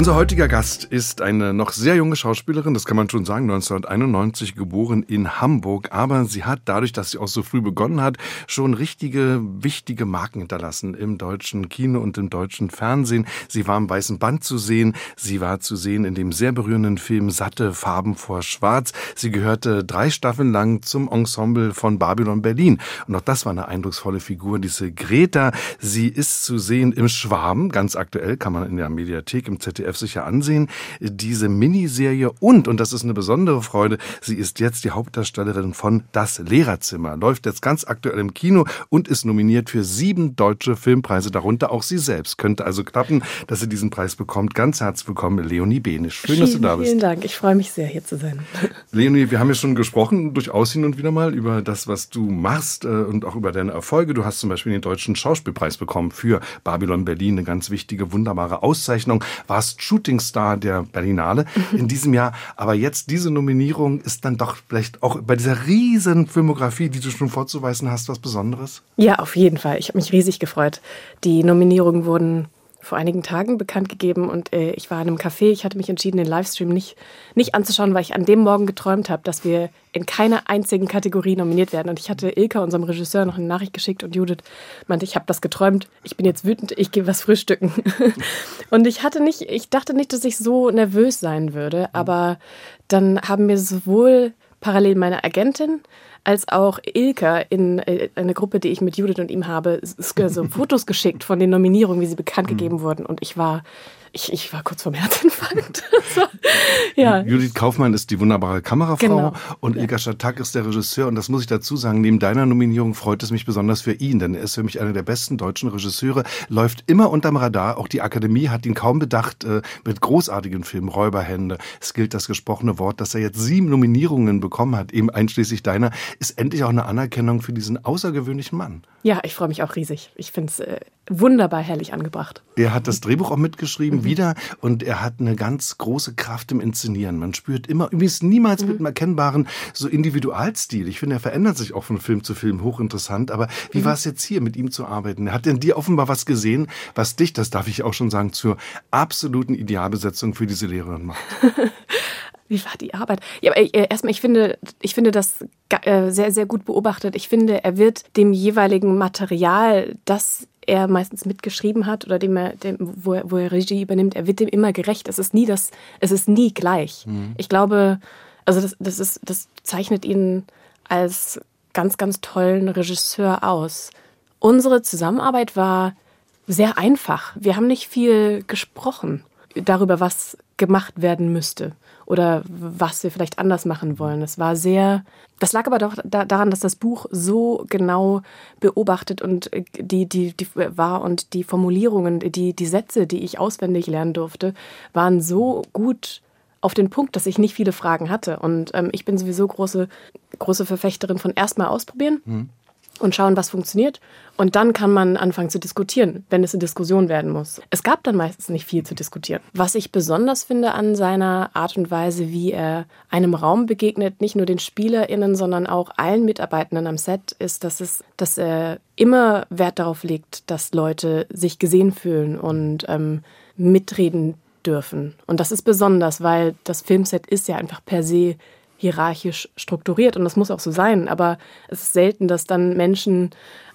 Unser heutiger Gast ist eine noch sehr junge Schauspielerin, das kann man schon sagen, 1991 geboren in Hamburg. Aber sie hat dadurch, dass sie auch so früh begonnen hat, schon richtige, wichtige Marken hinterlassen im deutschen Kino und im deutschen Fernsehen. Sie war im Weißen Band zu sehen. Sie war zu sehen in dem sehr berührenden Film Satte Farben vor Schwarz. Sie gehörte drei Staffeln lang zum Ensemble von Babylon Berlin. Und auch das war eine eindrucksvolle Figur, diese Greta. Sie ist zu sehen im Schwaben, ganz aktuell, kann man in der Mediathek im ZDF ZDF sicher ansehen. Diese Miniserie und, und das ist eine besondere Freude, sie ist jetzt die Hauptdarstellerin von Das Lehrerzimmer. Läuft jetzt ganz aktuell im Kino und ist nominiert für sieben deutsche Filmpreise, darunter auch sie selbst. Könnte also klappen, dass sie diesen Preis bekommt. Ganz herzlich willkommen, Leonie Benisch. Schön, vielen, dass du da bist. Vielen Dank. Ich freue mich sehr, hier zu sein. Leonie, wir haben ja schon gesprochen, durchaus hin und wieder mal, über das, was du machst äh, und auch über deine Erfolge. Du hast zum Beispiel den Deutschen Schauspielpreis bekommen für Babylon Berlin, eine ganz wichtige, wunderbare Auszeichnung. Warst Shootingstar der Berlinale in diesem Jahr. Aber jetzt diese Nominierung ist dann doch vielleicht auch bei dieser riesen Filmografie, die du schon vorzuweisen hast, was Besonderes? Ja, auf jeden Fall. Ich habe mich riesig gefreut. Die Nominierungen wurden vor einigen Tagen bekannt gegeben und äh, ich war in einem Café. Ich hatte mich entschieden, den Livestream nicht, nicht anzuschauen, weil ich an dem Morgen geträumt habe, dass wir in keiner einzigen Kategorie nominiert werden. Und ich hatte Ilka, unserem Regisseur, noch eine Nachricht geschickt und Judith meinte, ich habe das geträumt, ich bin jetzt wütend, ich gehe was frühstücken. und ich hatte nicht, ich dachte nicht, dass ich so nervös sein würde, aber dann haben mir sowohl parallel meine Agentin als auch Ilka in äh, eine Gruppe, die ich mit Judith und ihm habe, so Fotos geschickt von den Nominierungen, wie sie bekannt mhm. gegeben wurden. Und ich war ich, ich war kurz vor Herzinfarkt. ja. Judith Kaufmann ist die wunderbare Kamerafrau genau. und Ilka Schatak ist der Regisseur. Und das muss ich dazu sagen, neben deiner Nominierung freut es mich besonders für ihn, denn er ist für mich einer der besten deutschen Regisseure, läuft immer unterm Radar. Auch die Akademie hat ihn kaum bedacht äh, mit großartigen Filmen, Räuberhände. Es gilt das gesprochene Wort, dass er jetzt sieben Nominierungen bekommen hat, eben einschließlich deiner, ist endlich auch eine Anerkennung für diesen außergewöhnlichen Mann. Ja, ich freue mich auch riesig. Ich finde es äh, wunderbar herrlich angebracht. Er hat das Drehbuch auch mitgeschrieben, mhm. wieder, und er hat eine ganz große Kraft im Inszenieren. Man spürt immer, übrigens niemals mhm. mit einem erkennbaren so Individualstil. Ich finde, er verändert sich auch von Film zu Film, hochinteressant. Aber wie mhm. war es jetzt hier, mit ihm zu arbeiten? Er hat in dir offenbar was gesehen, was dich, das darf ich auch schon sagen, zur absoluten Idealbesetzung für diese Lehrerin macht. Wie war die Arbeit? Ja, aber äh, erstmal, ich finde, ich finde das äh, sehr, sehr gut beobachtet. Ich finde, er wird dem jeweiligen Material, das er meistens mitgeschrieben hat oder dem er, dem, wo, er, wo er Regie übernimmt, er wird dem immer gerecht. Es ist nie das, es ist nie gleich. Mhm. Ich glaube, also das, das, ist, das zeichnet ihn als ganz, ganz tollen Regisseur aus. Unsere Zusammenarbeit war sehr einfach. Wir haben nicht viel gesprochen darüber, was gemacht werden müsste oder was wir vielleicht anders machen wollen. Es war sehr, das lag aber doch daran, dass das Buch so genau beobachtet und äh, die, die, die war und die Formulierungen, die, die Sätze, die ich auswendig lernen durfte, waren so gut auf den Punkt, dass ich nicht viele Fragen hatte. Und ähm, ich bin sowieso große, große Verfechterin von erstmal ausprobieren. Mhm und schauen, was funktioniert. Und dann kann man anfangen zu diskutieren, wenn es eine Diskussion werden muss. Es gab dann meistens nicht viel zu diskutieren. Was ich besonders finde an seiner Art und Weise, wie er einem Raum begegnet, nicht nur den SpielerInnen, sondern auch allen Mitarbeitenden am Set, ist, dass, es, dass er immer Wert darauf legt, dass Leute sich gesehen fühlen und ähm, mitreden dürfen. Und das ist besonders, weil das Filmset ist ja einfach per se hierarchisch strukturiert und das muss auch so sein. Aber es ist selten, dass dann Menschen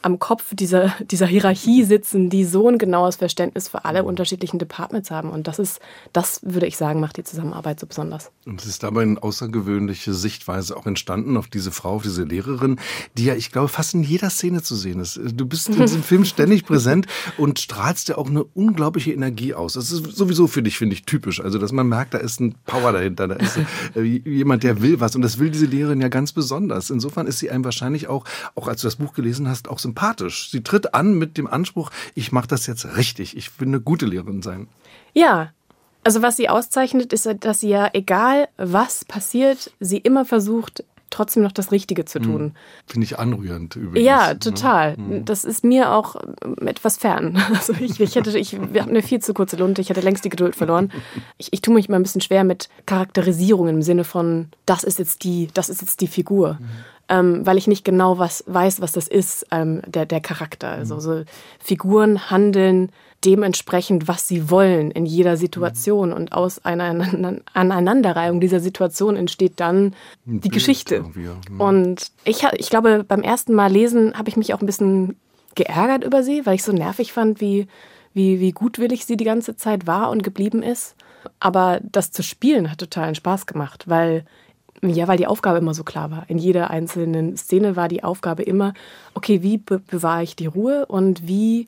am Kopf dieser, dieser Hierarchie sitzen, die so ein genaues Verständnis für alle unterschiedlichen Departments haben. Und das ist, das würde ich sagen, macht die Zusammenarbeit so besonders. Und es ist dabei eine außergewöhnliche Sichtweise auch entstanden auf diese Frau, auf diese Lehrerin, die ja, ich glaube, fast in jeder Szene zu sehen ist. Du bist in diesem Film ständig präsent und strahlst ja auch eine unglaubliche Energie aus. Das ist sowieso für dich, finde ich, typisch. Also, dass man merkt, da ist ein Power dahinter, da ist äh, jemand, der will was. Und das will diese Lehrerin ja ganz besonders. Insofern ist sie einem wahrscheinlich auch, auch als du das Buch gelesen hast, auch so sympathisch. Sie tritt an mit dem Anspruch, ich mache das jetzt richtig. Ich will eine gute Lehrerin sein. Ja, also was sie auszeichnet, ist, dass sie ja, egal was passiert, sie immer versucht, trotzdem noch das Richtige zu tun. Finde ich anrührend übrigens. Ja, ne? total. Das ist mir auch ähm, etwas fern. Also ich, ich hätte, ich, wir hatten eine viel zu kurze Lunte, ich hatte längst die Geduld verloren. Ich, ich tue mich immer ein bisschen schwer mit Charakterisierung im Sinne von, das ist jetzt die, das ist jetzt die Figur. Ähm, weil ich nicht genau was weiß, was das ist, ähm, der, der Charakter. Also so Figuren handeln dementsprechend, was sie wollen in jeder Situation. Und aus einer Aneinander- Aneinanderreihung dieser Situation entsteht dann die Bild Geschichte. ja. Mhm. Und ich, ich glaube, beim ersten Mal lesen habe ich mich auch ein bisschen geärgert über sie, weil ich so nervig fand, wie, wie, wie gutwillig sie die ganze Zeit war und geblieben ist. Aber das zu spielen hat totalen Spaß gemacht, weil ja, weil die Aufgabe immer so klar war. In jeder einzelnen Szene war die Aufgabe immer, okay, wie be bewahre ich die Ruhe und wie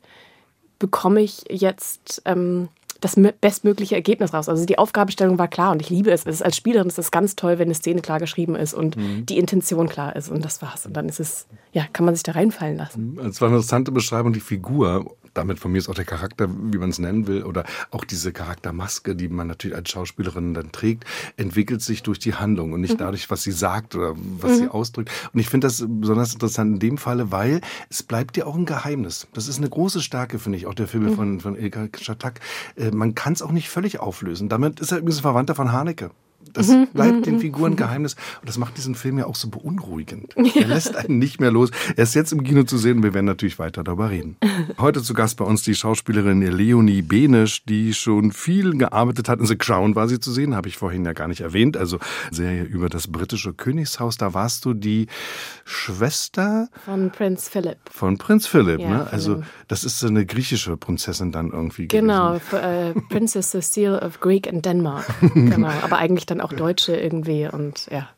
bekomme ich jetzt ähm, das mö- bestmögliche Ergebnis raus. Also die Aufgabenstellung war klar und ich liebe es. es ist, als Spielerin ist es ganz toll, wenn eine Szene klar geschrieben ist und die Intention klar ist und das war's. Und dann ist es, ja, kann man sich da reinfallen lassen. Es war eine interessante Beschreibung, die Figur, damit von mir ist auch der Charakter, wie man es nennen will, oder auch diese Charaktermaske, die man natürlich als Schauspielerin dann trägt, entwickelt sich durch die Handlung und nicht dadurch, was sie sagt oder was sie ausdrückt. Und ich finde das besonders interessant in dem Falle, weil es bleibt ja auch ein Geheimnis. Das ist eine große Stärke, finde ich, auch der Filme von, von Ilka Schatak. Äh, Man kann es auch nicht völlig auflösen. Damit ist er übrigens ein Verwandter von Haneke. Das bleibt den Figuren Geheimnis. Und das macht diesen Film ja auch so beunruhigend. Er lässt einen nicht mehr los. Er ist jetzt im Kino zu sehen und wir werden natürlich weiter darüber reden. Heute zu Gast bei uns die Schauspielerin Leonie Benisch, die schon viel gearbeitet hat. In The Crown war sie zu sehen, habe ich vorhin ja gar nicht erwähnt. Also Serie über das britische Königshaus. Da warst du die Schwester Von Prinz Philip. von Prinz Philipp. Ja, ne? Also das ist so eine griechische Prinzessin dann irgendwie Genau, gewesen. äh, Princess Cecile of Greek and Denmark. Genau, aber eigentlich dann auch Deutsche irgendwie und ja.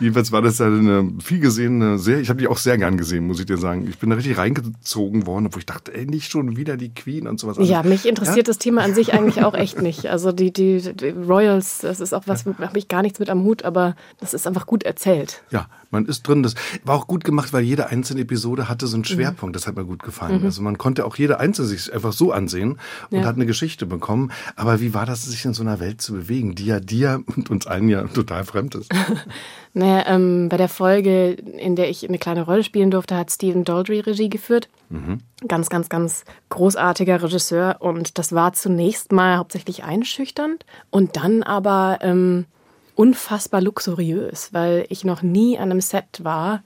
Jedenfalls war das eine viel gesehene Serie. Ich habe die auch sehr gern gesehen, muss ich dir sagen. Ich bin da richtig reingezogen worden, wo ich dachte, ey, nicht schon wieder die Queen und sowas. Ja, Also, mich interessiert das Thema an sich eigentlich auch echt nicht. Also die, die, die Royals, das ist auch was, da habe ich gar nichts mit am Hut, aber das ist einfach gut erzählt. Ja, man ist drin. Das war auch gut gemacht, weil jede einzelne Episode hatte so einen Schwerpunkt. Das hat mir gut gefallen. Also man konnte auch jede einzelne sich einfach so ansehen und Ja. hat eine Geschichte bekommen. Aber wie war das, sich in so einer Welt zu bewegen, die ja dir und uns allen ja total fremd ist? Naja, ähm, bei der Folge, in der ich eine kleine Rolle spielen durfte, hat Stephen Daldry Regie geführt. Ganz, ganz, ganz großartiger Regisseur. Und das war zunächst mal hauptsächlich einschüchternd und dann aber ähm, unfassbar luxuriös, weil ich noch nie an einem Set war,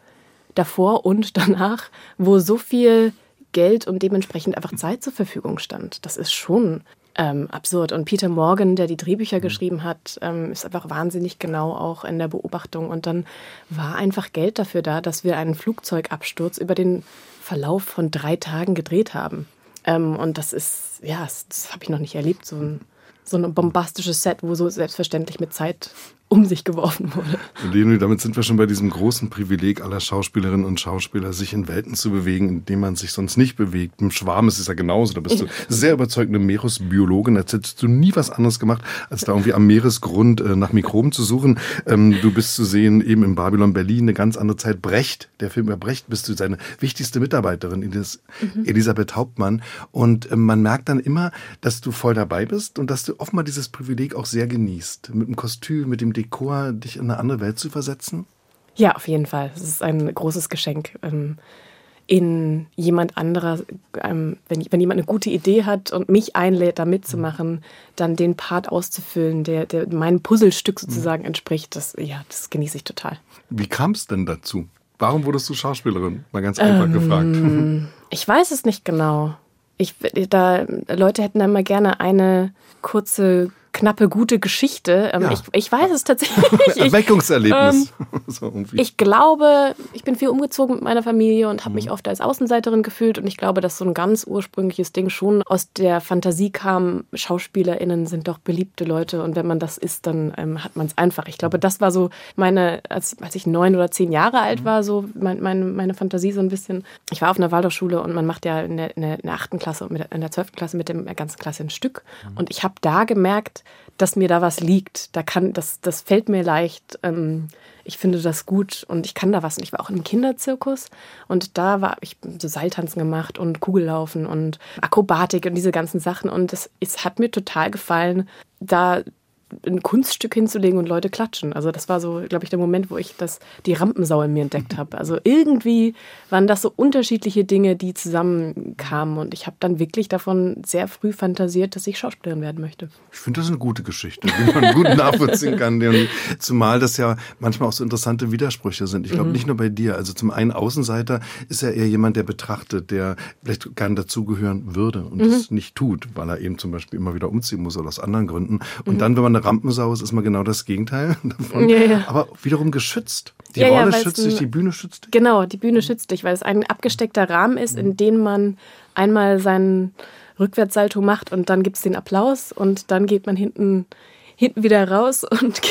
davor und danach, wo so viel Geld und dementsprechend einfach Zeit zur Verfügung stand. Das ist schon ähm, absurd. Und Peter Morgan, der die Drehbücher geschrieben hat, ähm, ist einfach wahnsinnig genau auch in der Beobachtung. Und dann war einfach Geld dafür da, dass wir einen Flugzeugabsturz über den Verlauf von drei Tagen gedreht haben. Ähm, und das ist, ja, das, das habe ich noch nicht erlebt, so ein, so ein bombastisches Set, wo so selbstverständlich mit Zeit um sich geworfen wurde. Leonie, damit sind wir schon bei diesem großen Privileg aller Schauspielerinnen und Schauspieler, sich in Welten zu bewegen, in denen man sich sonst nicht bewegt. Im Schwarm ist es ja genauso. Da bist du sehr überzeugende Meeresbiologin. Als hättest du nie was anderes gemacht, als da irgendwie am Meeresgrund äh, nach Mikroben zu suchen. Ähm, du bist zu sehen eben in Babylon Berlin, eine ganz andere Zeit. Brecht, der Film über Brecht, bist du seine wichtigste Mitarbeiterin, Elis Elisabeth Hauptmann. Und ähm, man merkt dann immer, dass du voll dabei bist und dass du offenbar dieses Privileg auch sehr genießt. Mit dem Kostüm, mit dem Dekor, dich in eine andere Welt zu versetzen. Ja, auf jeden Fall. Es ist ein großes Geschenk. Ähm, in jemand anderer, ähm, wenn, wenn jemand eine gute Idee hat und mich einlädt, da mitzumachen, dann den Part auszufüllen, der, der meinem Puzzlestück sozusagen entspricht, das, ja, das genieße ich total. Wie kam es denn dazu? Warum wurdest du Schauspielerin? Mal ganz einfach gefragt. Ich weiß es nicht genau. Ich, da, Leute hätten da mal gerne eine kurze, knappe, gute Geschichte. Ähm, Ja. ich, ich weiß es tatsächlich. ich, Erweckungserlebnis. so irgendwie. Ich glaube, ich bin viel umgezogen mit meiner Familie und habe mich oft als Außenseiterin gefühlt. Und ich glaube, dass so ein ganz ursprüngliches Ding schon aus der Fantasie kam, SchauspielerInnen sind doch beliebte Leute und wenn man das ist, dann ähm, hat man es einfach. Ich glaube, das war so meine, als, als ich neun oder zehn Jahre alt war, so mein, meine, meine Fantasie so ein bisschen. Ich war auf einer Waldorfschule und man macht ja in der, in der, in der achten Klasse und mit, in der zwölften Klasse mit der ganzen Klasse ein Stück. Und ich habe da gemerkt, dass mir da was liegt. Da kann, das, das fällt mir leicht. Ähm, ich finde das gut und ich kann da was. Und ich war auch im Kinderzirkus und da war ich so Seiltanzen gemacht und Kugellaufen und Akrobatik und diese ganzen Sachen. Und es, es hat mir total gefallen, da ein Kunststück hinzulegen und Leute klatschen. Also das war so, glaube ich, der Moment, wo ich das, die Rampensau in mir entdeckt habe. Also irgendwie waren das so unterschiedliche Dinge, die zusammenkamen. Und ich habe dann wirklich davon sehr früh fantasiert, dass ich Schauspielerin werden möchte. Ich finde das eine gute Geschichte, die man gut nachvollziehen kann. Zumal das ja manchmal auch so interessante Widersprüche sind. Ich glaube, mhm. nicht nur bei dir. Also zum einen Außenseiter ist ja eher jemand, der betrachtet, der vielleicht nicht dazugehören würde und mhm. das nicht tut, weil er eben zum Beispiel immer wieder umziehen muss oder aus anderen Gründen. Und mhm. dann, wenn man eine Rampensau ist, ist man genau das Gegenteil davon. Ja, ja. Aber wiederum geschützt. Die ja, Rolle schützt dich, die Bühne schützt dich. Genau, die Bühne schützt dich, weil es ein abgesteckter Rahmen ist, in dem man einmal seinen Rückwärtssalto macht und dann gibt es den Applaus und dann geht man hinten, hinten wieder raus und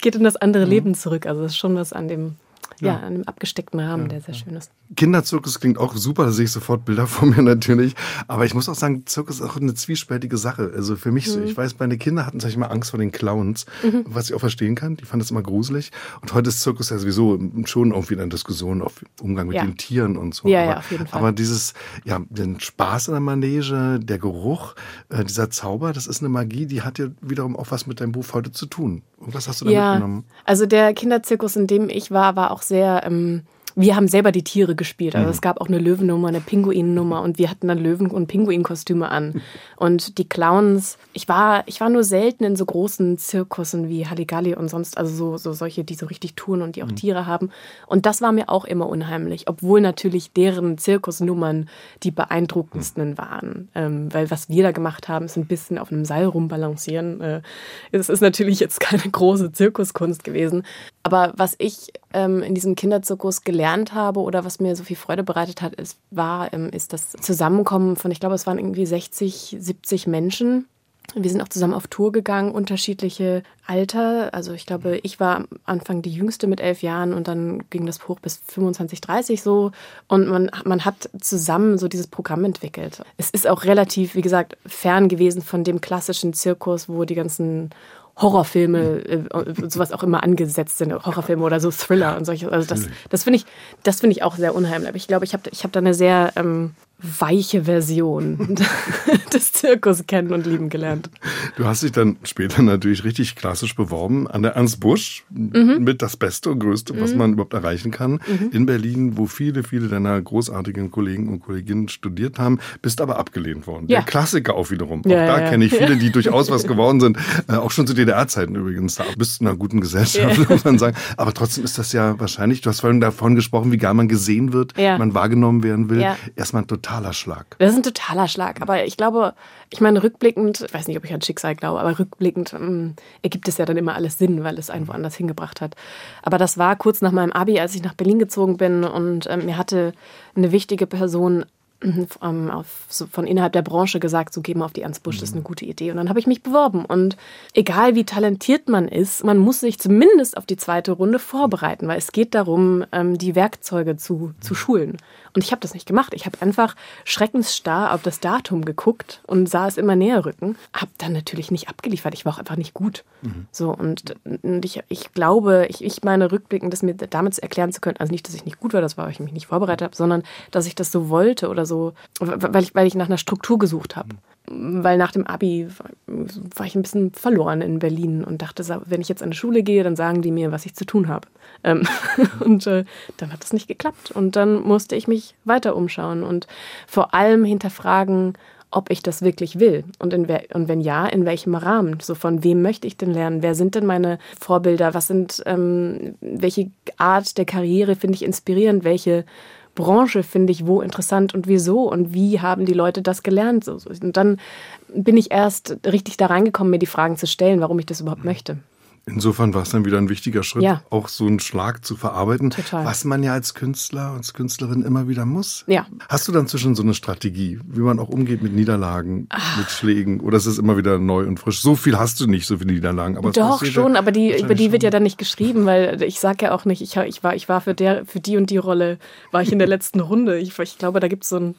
geht in das andere mhm. Leben zurück. Also das ist schon was an dem ja, ja, einem abgesteckten Rahmen, ja, der sehr schön ist. Kinderzirkus klingt auch super, da sehe ich sofort Bilder vor mir natürlich. Aber ich muss auch sagen, Zirkus ist auch eine zwiespältige Sache. Also für mich mhm. so, ich weiß, meine Kinder hatten, sag ich mal, Angst vor den Clowns, mhm. was ich auch verstehen kann. Die fanden das immer gruselig. Und heute ist Zirkus ja sowieso schon irgendwie eine Diskussion auf Umgang mit ja. den Tieren und so. Ja, aber, ja, auf jeden Fall. Aber dieses, ja, den Spaß in der Manege, der Geruch, äh, dieser Zauber, das ist eine Magie, die hat ja wiederum auch was mit deinem Beruf heute zu tun. Und was hast du da ja, mitgenommen? Also der Kinderzirkus, in dem ich war, war auch sehr ähm, wir haben selber die Tiere gespielt. Also mhm. es gab auch eine Löwennummer, eine Pinguinnummer und wir hatten dann Löwen- und Pinguinkostüme an. Und die Clowns, ich war, ich war nur selten in so großen Zirkussen wie Halligalli und sonst, also so, so solche, die so richtig touren und die auch mhm. Tiere haben. Und das war mir auch immer unheimlich, obwohl natürlich deren Zirkusnummern die beeindruckendsten mhm. waren. Ähm, weil was wir da gemacht haben, ist ein bisschen auf einem Seil rumbalancieren. Äh, es ist natürlich jetzt keine große Zirkuskunst gewesen. Aber was ich ähm, in diesem Kinderzirkus gelernt habe oder was mir so viel Freude bereitet hat, ist, war, ähm, ist das Zusammenkommen von, ich glaube, es waren irgendwie 60, 70 Menschen. Wir sind auch zusammen auf Tour gegangen, unterschiedliche Alter. Also ich glaube, ich war am Anfang die Jüngste mit elf Jahren und dann ging das hoch bis 25, 30 so. Und man, man hat zusammen so dieses Programm entwickelt. Es ist auch relativ, wie gesagt, fern gewesen von dem klassischen Zirkus, wo die ganzen Horrorfilme äh, sowas auch immer angesetzt sind, Horrorfilme oder so Thriller und solche. Also das, das finde ich, das finde ich auch sehr unheimlich. Aber ich glaube, ich habe ich hab da eine sehr ähm, weiche Version des Zirkus kennen und lieben gelernt. Du hast dich dann später natürlich richtig klassisch beworben an der Ernst Busch mhm. mit das Beste und Größte, mhm. was man überhaupt erreichen kann mhm. in Berlin, wo viele, viele deiner großartigen Kollegen und Kolleginnen studiert haben, bist aber abgelehnt worden. Ja. Der Klassiker auch wiederum. Auch ja, da ja. kenne ich viele, die durchaus was geworden sind, äh, auch schon zu DDR-Zeiten übrigens. Da bist du in einer guten Gesellschaft, muss man sagen. Aber trotzdem ist das ja wahrscheinlich, du hast vorhin davon gesprochen, wie gar man gesehen wird, man wahrgenommen werden will. Erstmal ein totaler Schlag. Das ist ein totaler Schlag. Aber ich glaube, ich meine, rückblickend, ich weiß nicht, ob ich an Schicksal glaube, aber rückblickend ähm, ergibt es ja dann immer alles Sinn, weil es einen woanders hingebracht hat. Aber das war kurz nach meinem Abi, als ich nach Berlin gezogen bin und ähm, mir hatte eine wichtige Person ähm, auf, so von innerhalb der Branche gesagt, so gehen wir auf die Ernst Busch, das ist eine gute Idee. Und dann habe ich mich beworben. Und egal wie talentiert man ist, man muss sich zumindest auf die zweite Runde vorbereiten, weil es geht darum, ähm, die Werkzeuge zu, zu schulen. Und ich habe das nicht gemacht. Ich habe einfach schreckensstarr auf das Datum geguckt und sah es immer näher rücken. Habe dann natürlich nicht abgeliefert. Ich war auch einfach nicht gut. Mhm. So und, und ich, ich glaube, ich, ich meine rückblickend, das mir damit erklären zu können, also nicht, dass ich nicht gut war, das war, weil ich mich nicht vorbereitet habe, sondern dass ich das so wollte oder so, weil ich, weil ich nach einer Struktur gesucht habe. Mhm weil nach dem Abi war ich ein bisschen verloren in Berlin und dachte, wenn ich jetzt an die Schule gehe, dann sagen die mir, was ich zu tun habe. Ähm, und äh, dann hat das nicht geklappt. Und dann musste ich mich weiter umschauen und vor allem hinterfragen, ob ich das wirklich will und, in und wenn ja, in welchem Rahmen. So von wem möchte ich denn lernen? Wer sind denn meine Vorbilder? Was sind, ähm, welche Art der Karriere finde ich inspirierend? Welche Branche finde ich wo interessant und wieso und wie haben die Leute das gelernt. Und dann bin ich erst richtig da reingekommen, mir die Fragen zu stellen, warum ich das überhaupt möchte. Insofern war es dann wieder ein wichtiger Schritt, ja. auch so einen Schlag zu verarbeiten, Total. was man ja als Künstler, als Künstlerin immer wieder muss. Ja. Hast du dann zwischen so eine Strategie, wie man auch umgeht mit Niederlagen, Ach. mit Schlägen, oder ist es immer wieder neu und frisch? So viel hast du nicht, so viele Niederlagen. Aber Doch, schon, aber die, über die schon. wird ja dann nicht geschrieben, weil ich sage ja auch nicht, ich, ich, war, ich war für, der, für die und die Rolle, war ich in der letzten Runde. Ich, ich glaube, da gibt es so ein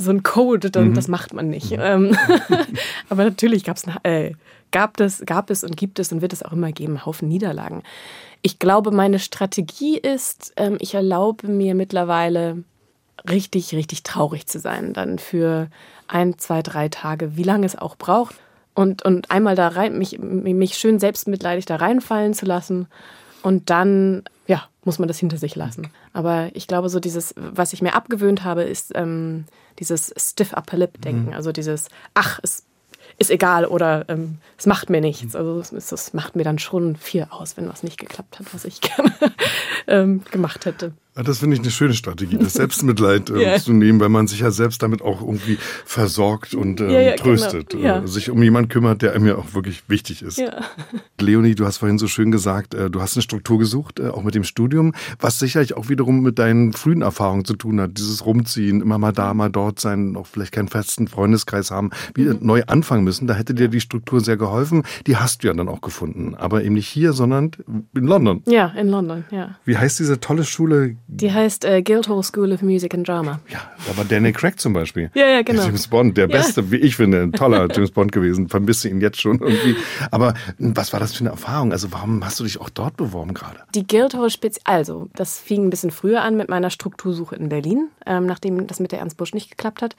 so ein Code, dann, mhm. das macht man nicht. Mhm. aber natürlich gab es äh, gab es, gab es und gibt es und wird es auch immer geben, Haufen Niederlagen. Ich glaube, meine Strategie ist, ähm, ich erlaube mir mittlerweile richtig, richtig traurig zu sein, dann für ein, zwei, drei Tage, wie lange es auch braucht. Und, und einmal da rein, mich, mich schön selbstmitleidig da reinfallen zu lassen und dann, ja, muss man das hinter sich lassen. Aber ich glaube, so dieses, was ich mir abgewöhnt habe, ist ähm, dieses Stiff Upper Lip Denken. Mhm. Also dieses, ach, es ist egal oder ähm, es macht mir nichts. Also es, es, macht mir dann schon viel aus, wenn was nicht geklappt hat, was ich gerne ähm, gemacht hätte. Ah, das finde ich eine schöne Strategie, das Selbstmitleid äh, yeah. zu nehmen, weil man sich ja selbst damit auch irgendwie versorgt und äh, ja, ja, tröstet, genau. ja. sich um jemanden kümmert, der einem ja auch wirklich wichtig ist. Leonie, du hast vorhin so schön gesagt, äh, du hast eine Struktur gesucht, äh, auch mit dem Studium, was sicherlich auch wiederum mit deinen frühen Erfahrungen zu tun hat. Dieses Rumziehen, immer mal da, mal dort sein, auch vielleicht keinen festen Freundeskreis haben, wieder mhm. neu anfangen müssen. Da hätte dir die Struktur sehr geholfen. Die hast du ja dann auch gefunden, aber eben nicht hier, sondern in London. Ja, in London, ja. Wie heißt diese tolle Schule? Die heißt äh, Guildhall School of Music and Drama. Ja, da war Daniel Craig zum Beispiel. ja, ja, genau. James Bond, der beste, wie ich finde, ein toller James Bond gewesen. Vermisse ihn jetzt schon irgendwie. Aber was war das für eine Erfahrung? Also warum hast du dich auch dort beworben gerade? Die Guildhall Spezial, also das fing ein bisschen früher an mit meiner Struktursuche in Berlin, ähm, nachdem das mit der Ernst Busch nicht geklappt hat,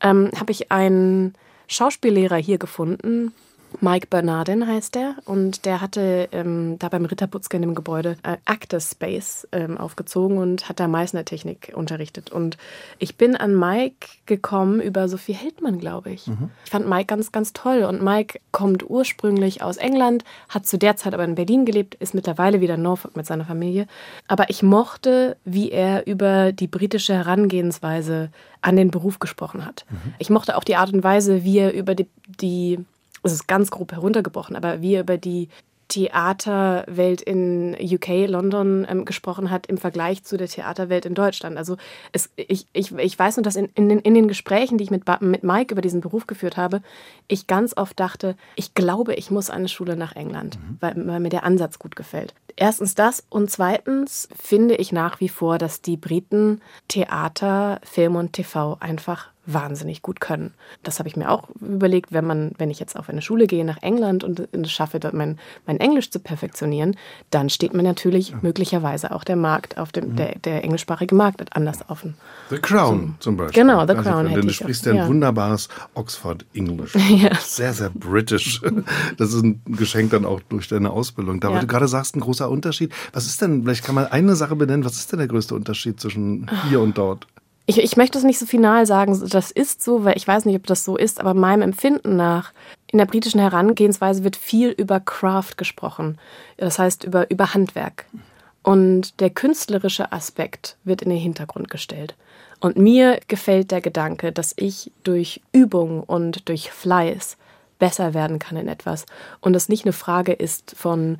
ähm, habe ich einen Schauspiellehrer hier gefunden, Mike Bernardin heißt der und der hatte ähm, da beim Ritterputzke in dem Gebäude äh, Actor Space ähm, aufgezogen und hat da Meißner-Technik unterrichtet. Und ich bin an Mike gekommen über Sophie Heldmann, glaube ich. Mhm. Ich fand Mike ganz, ganz toll und Mike kommt ursprünglich aus England, hat zu der Zeit aber in Berlin gelebt, ist mittlerweile wieder in Norfolk mit seiner Familie. Aber ich mochte, wie er über die britische Herangehensweise an den Beruf gesprochen hat. Mhm. Ich mochte auch die Art und Weise, wie er über die, die es ist ganz grob heruntergebrochen, aber wie er über die Theaterwelt in UK, London ähm, gesprochen hat im Vergleich zu der Theaterwelt in Deutschland. Also es, ich, ich, ich weiß nur, dass in, in, den, in den Gesprächen, die ich mit, mit Mike über diesen Beruf geführt habe, ich ganz oft dachte, ich glaube, ich muss eine Schule nach England, mhm. weil, weil mir der Ansatz gut gefällt. Erstens das und zweitens finde ich nach wie vor, dass die Briten Theater, Film und TV einfach wahnsinnig gut können. Das habe ich mir auch überlegt, wenn man, wenn ich jetzt auf eine Schule gehe nach England und es schaffe, mein, mein Englisch zu perfektionieren, dann steht mir natürlich ja. möglicherweise auch der Markt auf dem, mhm. der, der englischsprachige Markt anders offen. The Crown so, zum Beispiel. Genau, The also, Crown. Denn du sprichst ja ein wunderbares Oxford English. ja. Sehr, sehr british. Das ist ein Geschenk dann auch durch deine Ausbildung. Da, ja. du gerade sagst, ein großer Unterschied. Was ist denn, vielleicht kann man eine Sache benennen, was ist denn der größte Unterschied zwischen hier und dort? Ich, ich möchte es nicht so final sagen, das ist so, weil ich weiß nicht, ob das so ist, aber meinem Empfinden nach, in der britischen Herangehensweise wird viel über Craft gesprochen. Das heißt über, über Handwerk. Und der künstlerische Aspekt wird in den Hintergrund gestellt. Und mir gefällt der Gedanke, dass ich durch Übung und durch Fleiß besser werden kann in etwas. Und es nicht eine Frage ist von,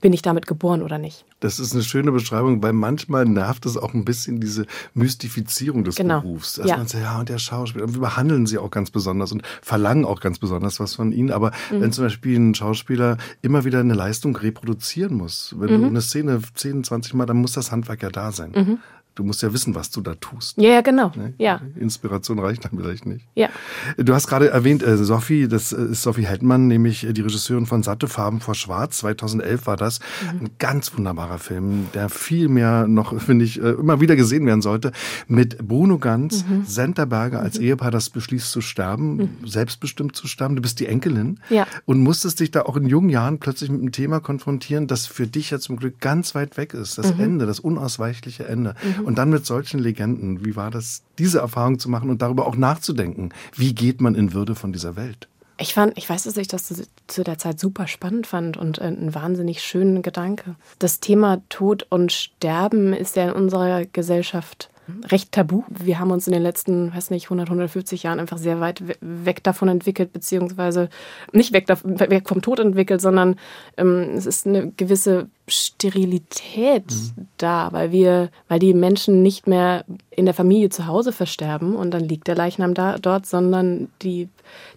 bin ich damit geboren oder nicht. Das ist eine schöne Beschreibung, weil manchmal nervt es auch ein bisschen diese Mystifizierung des genau. Berufs. Dass ja. man sagt, ja, und der Schauspieler, und wir behandeln sie auch ganz besonders und verlangen auch ganz besonders was von ihnen. Aber mhm. wenn zum Beispiel ein Schauspieler immer wieder eine Leistung reproduzieren muss, wenn mhm. du eine Szene 10, 20 Mal, dann muss das Handwerk ja da sein. Mhm. Du musst ja wissen, was du da tust. Ja, ja genau. Ne? Ja. Inspiration reicht dann vielleicht nicht. Ja. Du hast gerade erwähnt, äh, Sophie, das äh, ist Sophie Heldmann, nämlich äh, die Regisseurin von Satte Farben vor Schwarz. 2011 war das. Mhm. Ein ganz wunderbarer Film, der viel mehr noch, finde ich, äh, immer wieder gesehen werden sollte. Mit Bruno Ganz, mhm. Senta Berger als mhm. Ehepaar, das beschließt zu sterben, mhm. selbstbestimmt zu sterben. Du bist die Enkelin. Ja. Und musstest dich da auch in jungen Jahren plötzlich mit einem Thema konfrontieren, das für dich ja zum Glück ganz weit weg ist. Das mhm. Ende, das unausweichliche Ende. Mhm. Und dann mit solchen Legenden, wie war das, diese Erfahrung zu machen und darüber auch nachzudenken? Wie geht man in Würde von dieser Welt? Ich fand, ich weiß, dass ich das zu der Zeit super spannend fand und ein wahnsinnig schönen Gedanke. Das Thema Tod und Sterben ist ja in unserer Gesellschaft recht tabu. Wir haben uns in den letzten, weiß nicht, 100, 150 Jahren einfach sehr weit weg davon entwickelt, beziehungsweise nicht weg, weg vom Tod entwickelt, sondern ähm, es ist eine gewisse Sterilität mhm. da, weil wir, weil die Menschen nicht mehr in der Familie zu Hause versterben und dann liegt der Leichnam da dort, sondern die,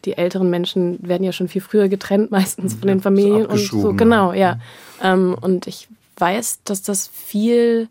die älteren Menschen werden ja schon viel früher getrennt, meistens von den Familien und so. Genau, ja. Ähm, und ich weiß, dass das viel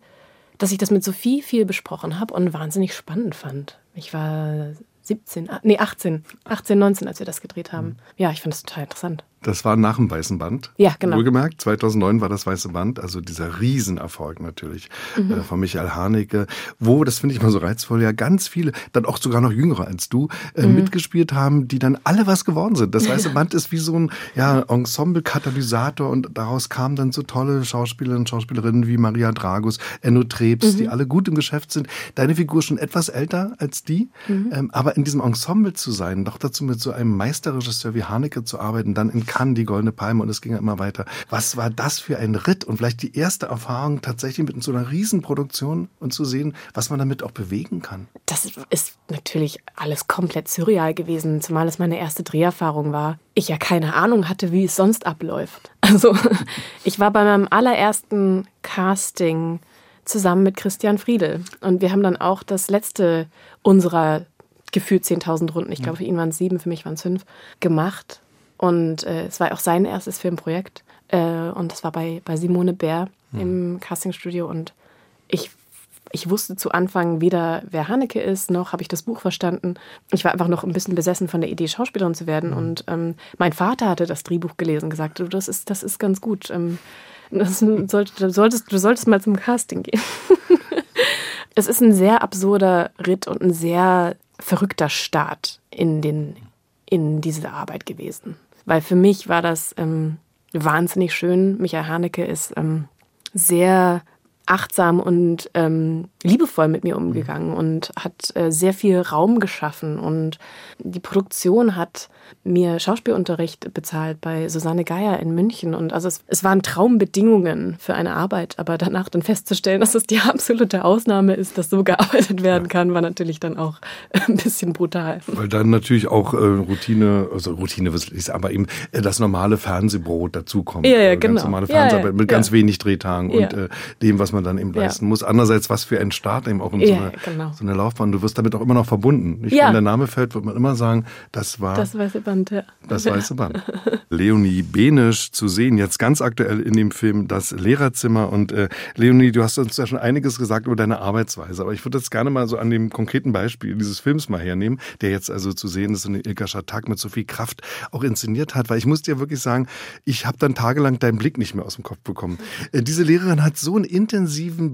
dass ich das mit Sophie viel besprochen habe und wahnsinnig spannend fand. Ich war 17, nee, 18, 18, 19, als wir das gedreht haben. Mhm. Ja, ich fand das total interessant. Das war nach dem Weißen Band. Ja, genau. Wohlgemerkt, 2009 war das Weiße Band, also dieser Riesenerfolg natürlich mhm. äh, von Michael Haneke, wo, das finde ich mal so reizvoll, ja ganz viele, dann auch sogar noch jüngere als du, äh, mhm. mitgespielt haben, die dann alle was geworden sind. Das Weiße Band ist wie so ein ja, Ensemble-Katalysator und daraus kamen dann so tolle Schauspielerinnen und Schauspielerinnen wie Maria Dragus, Enno Trebs, mhm. die alle gut im Geschäft sind. Deine Figur schon etwas älter als die, mhm. ähm, aber in diesem Ensemble zu sein, doch dazu mit so einem Meisterregisseur wie Haneke zu arbeiten, dann in Cannes die Goldene Palme und es ging ja immer weiter. Was war das für ein Ritt und vielleicht die erste Erfahrung tatsächlich mit so einer Riesenproduktion und zu sehen, was man damit auch bewegen kann? Das ist natürlich alles komplett surreal gewesen, zumal es meine erste Dreherfahrung war. Ich ja keine Ahnung hatte, wie es sonst abläuft. Also ich war bei meinem allerersten Casting zusammen mit Christian Friedel und wir haben dann auch das letzte unserer gefühlt 10.000 Runden, ich glaube für ihn waren es sieben, für mich waren es fünf, gemacht. Und äh, es war auch sein erstes Filmprojekt. Äh, und das war bei, bei Simone Bär mhm. im Castingstudio. Und ich, ich wusste zu Anfang weder, wer Hanneke ist, noch habe ich das Buch verstanden. Ich war einfach noch ein bisschen besessen von der Idee, Schauspielerin zu werden. Mhm. Und ähm, mein Vater hatte das Drehbuch gelesen und gesagt, du, das ist, das ist ganz gut. Ähm, das sollte, du, solltest, du solltest mal zum Casting gehen. es ist ein sehr absurder Ritt und ein sehr verrückter Start in, den, in diese Arbeit gewesen. Weil für mich war das ähm, wahnsinnig schön. Michael Haneke ist ähm, sehr achtsam und ähm, liebevoll mit mir umgegangen und hat äh, sehr viel Raum geschaffen. Und die Produktion hat mir Schauspielunterricht bezahlt bei Susanne Geier in München. Und also es, es waren Traumbedingungen für eine Arbeit, aber danach dann festzustellen, dass es die absolute Ausnahme ist, dass so gearbeitet werden kann, war natürlich dann auch ein bisschen brutal. Weil dann natürlich auch äh, Routine, also Routine ist aber eben äh, das normale Fernsehbrot dazukommt. Ja, ja, äh, genau. Ganz normale Fernseharbeit ja, ja, mit ganz ja. wenig Drehtagen und äh, dem, was man dann eben leisten muss. Andererseits, was für ein Start eben auch in so eine, genau. so eine Laufbahn. Du wirst damit auch immer noch verbunden. Nicht? Wenn der Name fällt, wird man immer sagen, das war das weiße Band. Ja. Das weiße Band. Leonie Benisch zu sehen, jetzt ganz aktuell in dem Film Das Lehrerzimmer. Und äh, Leonie, du hast uns ja schon einiges gesagt über deine Arbeitsweise, aber ich würde jetzt gerne mal so an dem konkreten Beispiel dieses Films mal hernehmen, der jetzt also zu sehen ist und Ilka Schatak mit so viel Kraft auch inszeniert hat, weil ich muss dir wirklich sagen, ich habe dann tagelang deinen Blick nicht mehr aus dem Kopf bekommen. Äh, diese Lehrerin hat so einen intensiven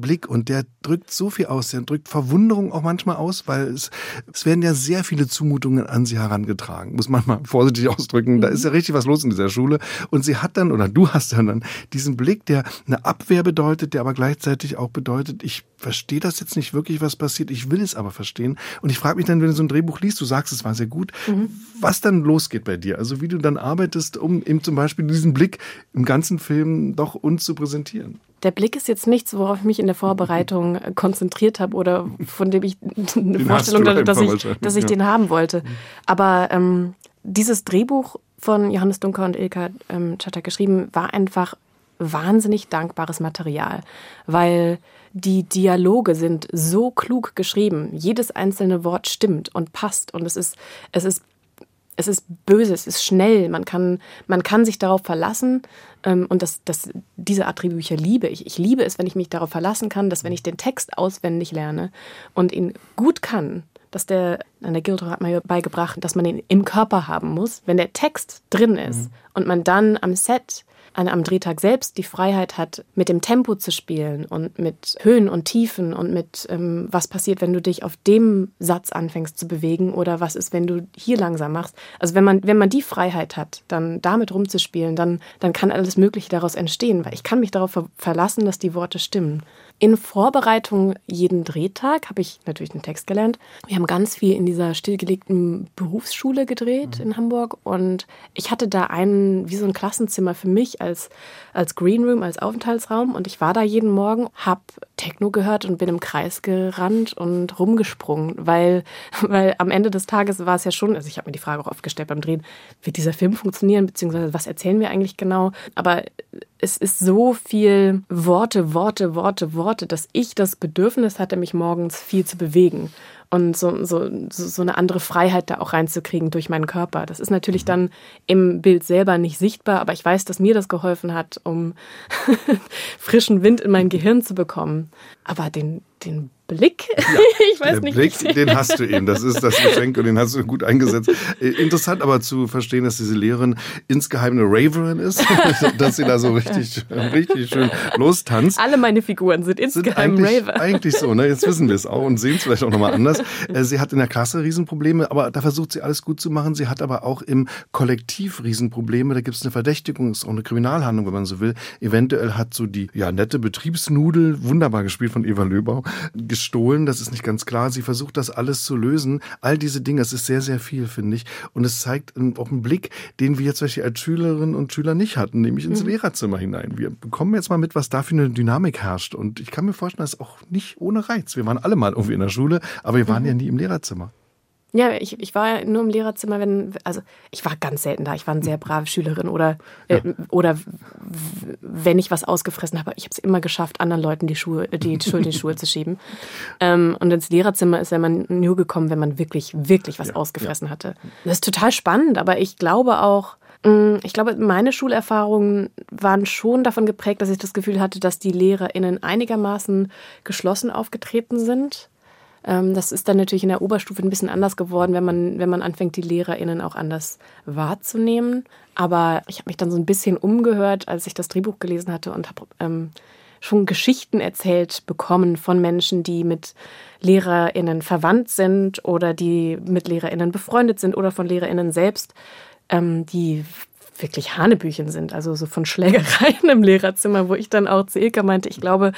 Blick und der drückt so viel aus, der drückt Verwunderung auch manchmal aus, weil es, es werden ja sehr viele Zumutungen an sie herangetragen, muss man mal vorsichtig ausdrücken. Da ist ja richtig was los in dieser Schule. Und sie hat dann, oder du hast dann, diesen Blick, der eine Abwehr bedeutet, der aber gleichzeitig auch bedeutet, ich verstehe das jetzt nicht wirklich, was passiert, ich will es aber verstehen. Und ich frage mich dann, wenn du so ein Drehbuch liest, du sagst, es war sehr gut, mhm. was dann losgeht bei dir? Also wie du dann arbeitest, um eben zum Beispiel diesen Blick im ganzen Film doch uns zu präsentieren der Blick ist jetzt nichts, worauf ich mich in der Vorbereitung äh, konzentriert habe oder von dem ich eine den Vorstellung hatte, dass ich, dass ich ja. den haben wollte. Aber ähm, dieses Drehbuch von Johannes Dunker und Ilka ähm, Chatter geschrieben war einfach wahnsinnig dankbares Material, weil die Dialoge sind so klug geschrieben. Jedes einzelne Wort stimmt und passt und es ist, es ist es ist böse, es ist schnell, man kann, man kann sich darauf verlassen. Ähm, und das, das, diese Art Drehbücher liebe ich. Ich liebe es, wenn ich mich darauf verlassen kann, dass wenn ich den Text auswendig lerne und ihn gut kann, dass der, an der Gildo hat mir beigebracht, dass man ihn im Körper haben muss. Wenn der Text drin ist mhm. und man dann am Set am Drehtag selbst die Freiheit hat, mit dem Tempo zu spielen und mit Höhen und Tiefen und mit, ähm, was passiert, wenn du dich auf dem Satz anfängst zu bewegen oder was ist, wenn du hier langsam machst. Also wenn man, wenn man die Freiheit hat, dann damit rumzuspielen, dann, dann kann alles Mögliche daraus entstehen, weil ich kann mich darauf ver verlassen, dass die Worte stimmen. In Vorbereitung jeden Drehtag habe ich natürlich den Text gelernt. Wir haben ganz viel in dieser stillgelegten Berufsschule gedreht mhm. in Hamburg. Und ich hatte da einen, wie so ein Klassenzimmer für mich als, als Greenroom, als Aufenthaltsraum. Und ich war da jeden Morgen, habe Techno gehört und bin im Kreis gerannt und rumgesprungen, weil, weil am Ende des Tages war es ja schon, also ich habe mir die Frage auch oft gestellt beim Drehen, wird dieser Film funktionieren, beziehungsweise was erzählen wir eigentlich genau, aber es ist so viel Worte, Worte, Worte, Worte, dass ich das Bedürfnis hatte, mich morgens viel zu bewegen und so, so, so eine andere Freiheit da auch reinzukriegen durch meinen Körper. Das ist natürlich dann im Bild selber nicht sichtbar, aber ich weiß, dass mir das geholfen hat, um frischen Wind in mein Gehirn zu bekommen. Aber den, den Blick. Ja, ich weiß der nicht. Blick, den hast du eben. Das ist das Geschenk und den hast du gut eingesetzt. Äh, interessant aber zu verstehen, dass diese Lehrerin insgeheim eine Raverin ist, dass sie da so richtig, richtig schön lostanzt. Alle meine Figuren sind insgeheim sind eigentlich, Raver. Eigentlich so, ne? Jetzt wissen wir es auch und sehen es vielleicht auch nochmal anders. Äh, sie hat in der Klasse Riesenprobleme, aber da versucht sie alles gut zu machen. Sie hat aber auch im Kollektiv Riesenprobleme. Da gibt es eine Verdächtigung, ist auch eine Kriminalhandlung, wenn man so will. Eventuell hat so die ja nette Betriebsnudel, wunderbar gespielt von Eva Löbau, gestohlen, das ist nicht ganz klar. Sie versucht das alles zu lösen. All diese Dinge, es ist sehr, sehr viel, finde ich. Und es zeigt auch einen Blick, den wir jetzt als Schülerinnen und Schüler nicht hatten, nämlich ins mhm. Lehrerzimmer hinein. Wir bekommen jetzt mal mit, was da für eine Dynamik herrscht. Und ich kann mir vorstellen, das ist auch nicht ohne Reiz. Wir waren alle mal irgendwie in der Schule, aber wir waren mhm. ja nie im Lehrerzimmer. Ja, ich, ich war nur im Lehrerzimmer, wenn, also ich war ganz selten da. Ich war eine sehr brave Schülerin oder, äh, ja. oder wenn ich was ausgefressen habe, ich habe es immer geschafft, anderen Leuten die, Schuhe, die Schuld in die Schuhe zu schieben. Ähm, und ins Lehrerzimmer ist ja man nur gekommen, wenn man wirklich, wirklich was ja. ausgefressen ja. hatte. Das ist total spannend, aber ich glaube auch, mm, ich glaube, meine Schulerfahrungen waren schon davon geprägt, dass ich das Gefühl hatte, dass die LehrerInnen einigermaßen geschlossen aufgetreten sind das ist dann natürlich in der Oberstufe ein bisschen anders geworden, wenn man, wenn man anfängt, die LehrerInnen auch anders wahrzunehmen. Aber ich habe mich dann so ein bisschen umgehört, als ich das Drehbuch gelesen hatte und habe ähm, schon Geschichten erzählt bekommen von Menschen, die mit LehrerInnen verwandt sind oder die mit LehrerInnen befreundet sind oder von LehrerInnen selbst, ähm, die wirklich Hanebüchen sind, also so von Schlägereien im Lehrerzimmer, wo ich dann auch zu Ilka meinte, ich glaube,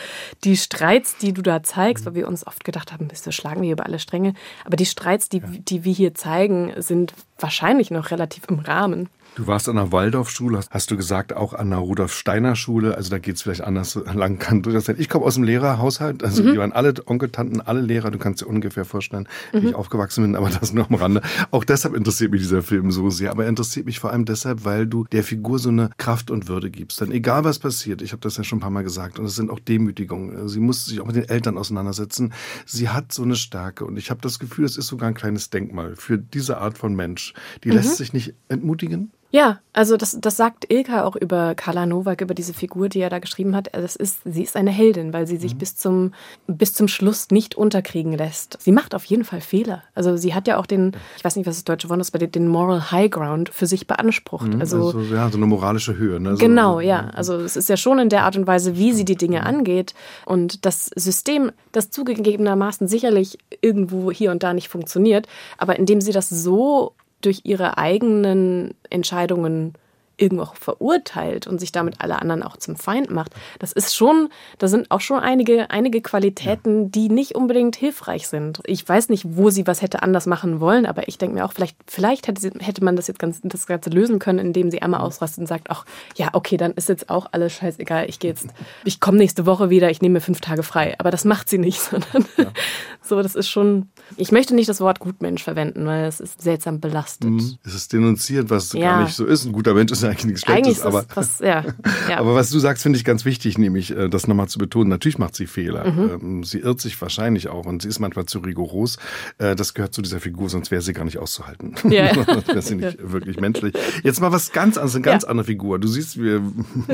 die Streits, die du da zeigst, weil wir uns oft gedacht haben, bist du schlagen wir über alle Stränge, aber die Streits, die, die wir hier zeigen, sind wahrscheinlich noch relativ im Rahmen. Du warst an der Waldorfschule, hast du gesagt, auch an der Rudolf-Steiner-Schule. Also da geht es vielleicht anders lang. Kann du das sein? Ich komme aus dem Lehrerhaushalt. Also mhm. die waren alle Onkel, Tanten, alle Lehrer. Du kannst dir ungefähr vorstellen, wie mhm. ich aufgewachsen bin, aber das nur am Rande. Auch deshalb interessiert mich dieser Film so sehr. Aber er interessiert mich vor allem deshalb, weil du der Figur so eine Kraft und Würde gibst. Denn egal was passiert, ich habe das ja schon ein paar Mal gesagt, und es sind auch Demütigungen. Sie muss sich auch mit den Eltern auseinandersetzen. Sie hat so eine Stärke. Und ich habe das Gefühl, es ist sogar ein kleines Denkmal für diese Art von Mensch. Die mhm. lässt sich nicht entmutigen ja, also das, das sagt Ilka auch über Carla Nowak, über diese Figur, die er da geschrieben hat. Das ist, sie ist eine Heldin, weil sie sich mhm. bis, zum, bis zum Schluss nicht unterkriegen lässt. Sie macht auf jeden Fall Fehler. Also sie hat ja auch den, ich weiß nicht, was das deutsche Wort ist, bei den Moral High Ground für sich beansprucht. Mhm, also, also, ja, so eine moralische Höhe. Ne? So, genau, ja. Also es ist ja schon in der Art und Weise, wie sie die Dinge angeht. Und das System, das zugegebenermaßen sicherlich irgendwo hier und da nicht funktioniert, aber indem sie das so durch ihre eigenen Entscheidungen irgendwo auch verurteilt und sich damit alle anderen auch zum Feind macht. Das ist schon, da sind auch schon einige, einige Qualitäten, ja. die nicht unbedingt hilfreich sind. Ich weiß nicht, wo sie was hätte anders machen wollen, aber ich denke mir auch, vielleicht, vielleicht hätte, sie, hätte man das jetzt ganz, das Ganze lösen können, indem sie einmal ausrastet und sagt, ach ja, okay, dann ist jetzt auch alles scheißegal, ich gehe jetzt, ich komme nächste Woche wieder, ich nehme mir fünf Tage frei. Aber das macht sie nicht, sondern ja. So, das ist schon, ich möchte nicht das Wort Gutmensch verwenden, weil es ist seltsam belastet. Mhm. Es ist denunziert, was ja. gar nicht so ist. Ein guter Mensch ist eigentlich nichts Schlechtes. Eigentlich aber, was, ja. Ja. aber was du sagst, finde ich ganz wichtig, nämlich äh, das nochmal zu betonen. Natürlich macht sie Fehler. Mhm. Ähm, sie irrt sich wahrscheinlich auch und sie ist manchmal zu rigoros. Äh, das gehört zu dieser Figur, sonst wäre sie gar nicht auszuhalten. Ja. sonst wäre sie nicht wirklich menschlich. Jetzt mal was ganz anderes, eine ganz andere Figur. Du siehst, wir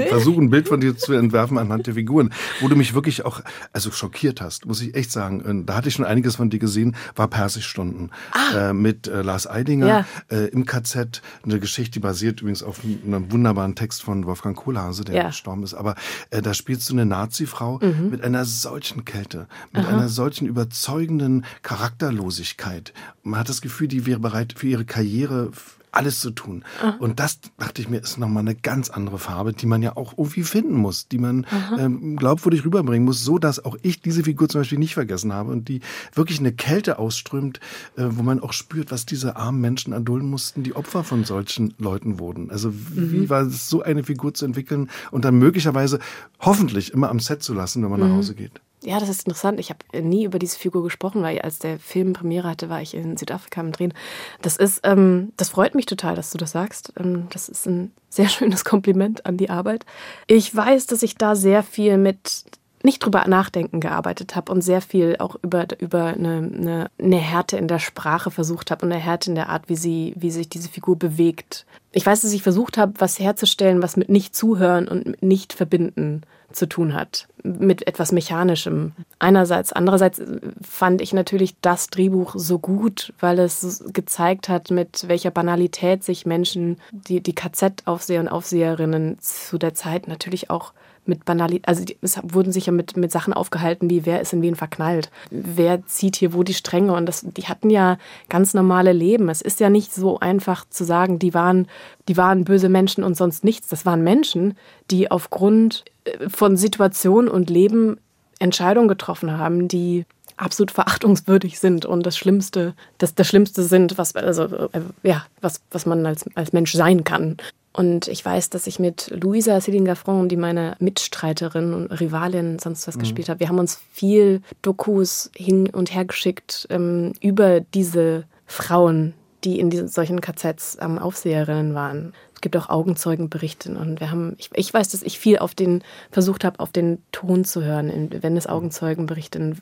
versuchen ein Bild von dir zu entwerfen anhand der Figuren, wo du mich wirklich auch also schockiert hast, muss ich echt sagen. Da hatte ich schon einiges von dir gesehen, war Persischstunden ah. äh, mit äh, Lars Eidinger ja. äh, im KZ. Eine Geschichte, die basiert übrigens auf einem wunderbaren Text von Wolfgang Kohlhase, der ja. gestorben ist. Aber äh, da spielst du eine Nazi-Frau mhm. mit einer solchen Kälte, mit Aha. einer solchen überzeugenden Charakterlosigkeit. Man hat das Gefühl, die wäre bereit für ihre Karriere alles zu tun. Ah. Und das, dachte ich mir, ist nochmal eine ganz andere Farbe, die man ja auch irgendwie finden muss, die man ähm, glaubwürdig rüberbringen muss, so dass auch ich diese Figur zum Beispiel nicht vergessen habe und die wirklich eine Kälte ausströmt, äh, wo man auch spürt, was diese armen Menschen erdulden mussten, die Opfer von solchen Leuten wurden. Also mhm. wie war es, so eine Figur zu entwickeln und dann möglicherweise hoffentlich immer am Set zu lassen, wenn man mhm. nach Hause geht? Ja, das ist interessant. Ich habe nie über diese Figur gesprochen, weil als der Film Premiere hatte, war ich in Südafrika am Drehen. Das ist, ähm, das freut mich total, dass du das sagst. Ähm, das ist ein sehr schönes Kompliment an die Arbeit. Ich weiß, dass ich da sehr viel mit nicht drüber nachdenken gearbeitet habe und sehr viel auch über, über eine, eine, eine Härte in der Sprache versucht habe und eine Härte in der Art, wie sie, wie sich diese Figur bewegt ich weiß, dass ich versucht habe, was herzustellen, was mit nicht zuhören und mit nicht verbinden zu tun hat, mit etwas Mechanischem. Einerseits, andererseits fand ich natürlich das Drehbuch so gut, weil es gezeigt hat, mit welcher Banalität sich Menschen, die, die KZ-Aufseher und Aufseherinnen zu der Zeit natürlich auch mit Banalität, also es wurden sich ja mit, mit Sachen aufgehalten, wie wer ist in wen verknallt, wer zieht hier wo die Stränge und das, die hatten ja ganz normale Leben. Es ist ja nicht so einfach zu sagen, die waren, die waren böse Menschen und sonst nichts. Das waren Menschen, die aufgrund äh, von Situation und Leben Entscheidungen getroffen haben, die absolut verachtungswürdig sind und das Schlimmste, das, das Schlimmste sind, was, also, äh, ja, was, was man als, als Mensch sein kann. Und ich weiß, dass ich mit Luisa Céline Gaffron, die meine Mitstreiterin und Rivalin sonst was mhm. gespielt hat, wir haben uns viel Dokus hin und her geschickt ähm, über diese Frauen, die in diesen, solchen KZs ähm, Aufseherinnen waren. Es gibt auch Augenzeugenberichte und wir haben, ich, ich weiß, dass ich viel auf den, versucht habe, auf den Ton zu hören, wenn es Augenzeugenberichte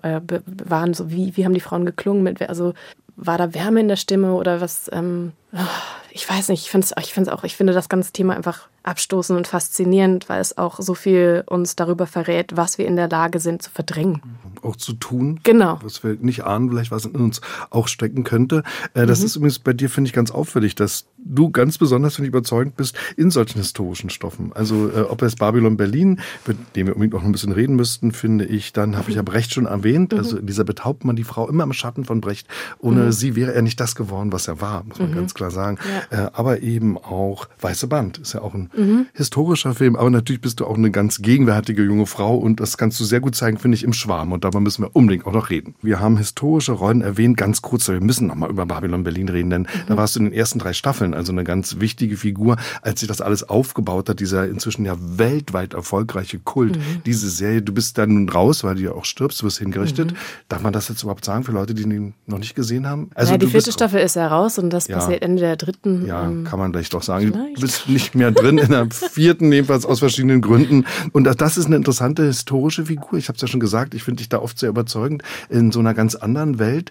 äh, waren, so wie, wie haben die Frauen geklungen, mit, also war da Wärme in der Stimme oder was, ähm, ich weiß nicht, ich finde ich find's auch, ich finde das ganze Thema einfach abstoßend und faszinierend, weil es auch so viel uns darüber verrät, was wir in der Lage sind zu verdrängen. Auch zu tun. Genau. Was wir nicht ahnen, vielleicht was in uns auch stecken könnte. Äh, das mhm. ist übrigens bei dir, finde ich, ganz auffällig, dass du ganz besonders, finde ich, überzeugend bist in solchen historischen Stoffen. Also äh, ob es Babylon Berlin, mit dem wir unbedingt noch ein bisschen reden müssten, finde ich, dann habe ich ja Brecht schon erwähnt. Also mhm. Elisabeth Hauptmann, die Frau immer im Schatten von Brecht. Ohne mhm. sie wäre er nicht das geworden, was er war, muss man mhm. ganz klar sagen. Ja. Äh, aber eben auch Weiße Band ist ja auch ein mhm. historischer Film. Aber natürlich bist du auch eine ganz gegenwärtige junge Frau und das kannst du sehr gut zeigen, finde ich, im Schwarm. Und darüber müssen wir unbedingt auch noch reden. Wir haben historische Rollen erwähnt, ganz kurz. Wir müssen noch mal über Babylon Berlin reden, denn da mhm. warst du in den ersten drei Staffeln, also eine ganz wichtige Figur, als sich das alles aufgebaut hat, dieser inzwischen ja weltweit erfolgreiche Kult, mhm. diese Serie. Du bist dann nun raus, weil du ja auch stirbst, du wirst hingerichtet. Mhm. Darf man das jetzt überhaupt sagen für Leute, die ihn noch nicht gesehen haben? Also ja, die vierte Staffel ist ja raus und das ja, passiert Ende der dritten. Ja, ähm, kann man vielleicht doch sagen. Vielleicht. Du bist nicht mehr drin in der vierten, jedenfalls aus verschiedenen Gründen. Und das ist eine interessante historische Figur. Ich habe es ja schon gesagt, ich finde dich da oft sehr überzeugend in so einer ganz anderen Welt